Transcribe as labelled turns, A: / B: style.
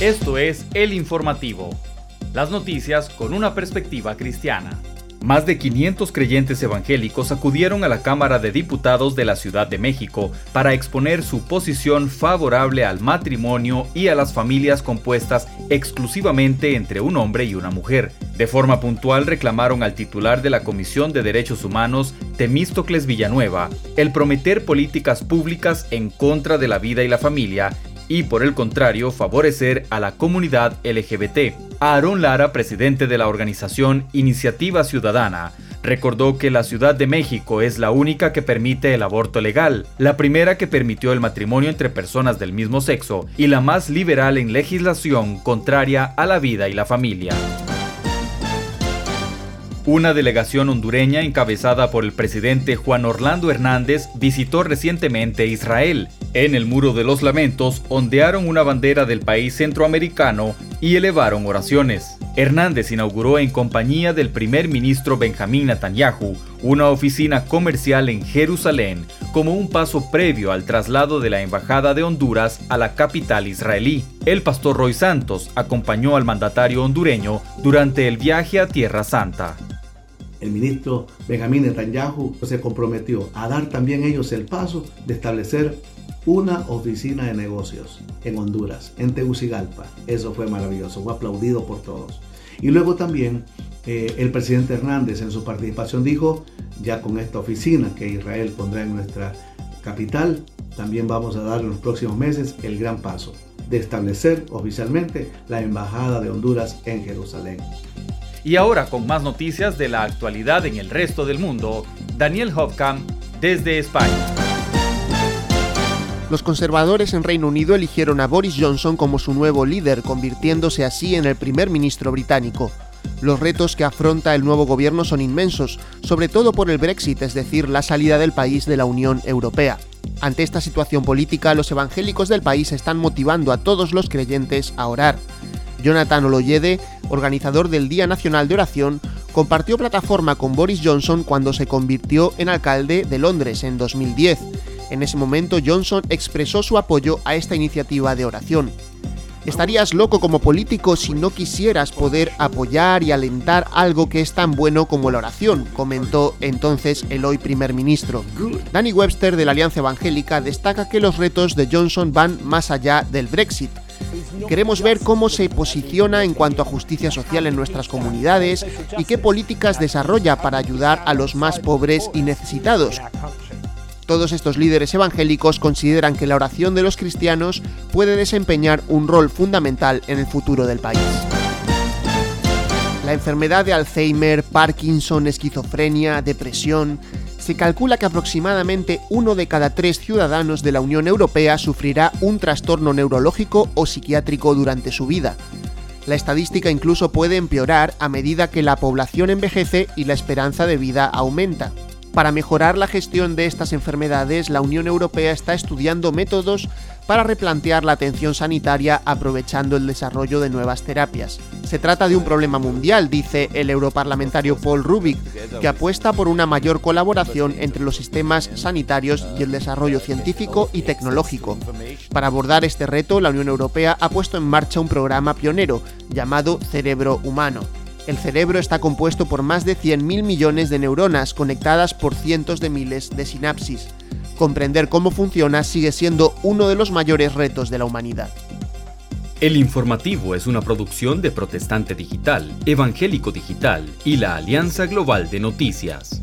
A: Esto es El Informativo, las noticias con una perspectiva cristiana. Más de 500 creyentes evangélicos acudieron a la Cámara de Diputados de la Ciudad de México para exponer su posición favorable al matrimonio y a las familias compuestas exclusivamente entre un hombre y una mujer. De forma puntual reclamaron al titular de la Comisión de Derechos Humanos, Temístocles Villanueva, el prometer políticas públicas en contra de la vida y la familia y por el contrario favorecer a la comunidad LGBT. Aaron Lara, presidente de la organización Iniciativa Ciudadana, recordó que la Ciudad de México es la única que permite el aborto legal, la primera que permitió el matrimonio entre personas del mismo sexo y la más liberal en legislación contraria a la vida y la familia. Una delegación hondureña encabezada por el presidente Juan Orlando Hernández visitó recientemente Israel. En el Muro de los Lamentos ondearon una bandera del país centroamericano y elevaron oraciones. Hernández inauguró en compañía del primer ministro Benjamín Netanyahu una oficina comercial en Jerusalén como un paso previo al traslado de la Embajada de Honduras a la capital israelí. El pastor Roy Santos acompañó al mandatario hondureño durante el viaje a Tierra Santa
B: el ministro Benjamín Netanyahu se comprometió a dar también ellos el paso de establecer una oficina de negocios en Honduras, en Tegucigalpa. Eso fue maravilloso, fue aplaudido por todos. Y luego también eh, el presidente Hernández en su participación dijo, ya con esta oficina que Israel pondrá en nuestra capital, también vamos a dar en los próximos meses el gran paso de establecer oficialmente la Embajada de Honduras en Jerusalén.
A: Y ahora con más noticias de la actualidad en el resto del mundo, Daniel Hofkamp desde España.
C: Los conservadores en Reino Unido eligieron a Boris Johnson como su nuevo líder, convirtiéndose así en el primer ministro británico. Los retos que afronta el nuevo gobierno son inmensos, sobre todo por el Brexit, es decir, la salida del país de la Unión Europea. Ante esta situación política, los evangélicos del país están motivando a todos los creyentes a orar. Jonathan Oloyede, organizador del Día Nacional de Oración, compartió plataforma con Boris Johnson cuando se convirtió en alcalde de Londres en 2010. En ese momento Johnson expresó su apoyo a esta iniciativa de oración. Estarías loco como político si no quisieras poder apoyar y alentar algo que es tan bueno como la oración, comentó entonces el hoy primer ministro. Danny Webster de la Alianza Evangélica destaca que los retos de Johnson van más allá del Brexit. Queremos ver cómo se posiciona en cuanto a justicia social en nuestras comunidades y qué políticas desarrolla para ayudar a los más pobres y necesitados. Todos estos líderes evangélicos consideran que la oración de los cristianos puede desempeñar un rol fundamental en el futuro del país. La enfermedad de Alzheimer, Parkinson, esquizofrenia, depresión, se calcula que aproximadamente uno de cada tres ciudadanos de la Unión Europea sufrirá un trastorno neurológico o psiquiátrico durante su vida. La estadística incluso puede empeorar a medida que la población envejece y la esperanza de vida aumenta. Para mejorar la gestión de estas enfermedades, la Unión Europea está estudiando métodos para replantear la atención sanitaria aprovechando el desarrollo de nuevas terapias. Se trata de un problema mundial, dice el europarlamentario Paul Rubik, que apuesta por una mayor colaboración entre los sistemas sanitarios y el desarrollo científico y tecnológico. Para abordar este reto, la Unión Europea ha puesto en marcha un programa pionero llamado Cerebro Humano. El cerebro está compuesto por más de 100.000 millones de neuronas conectadas por cientos de miles de sinapsis. Comprender cómo funciona sigue siendo uno de los mayores retos de la humanidad.
A: El informativo es una producción de Protestante Digital, Evangélico Digital y la Alianza Global de Noticias.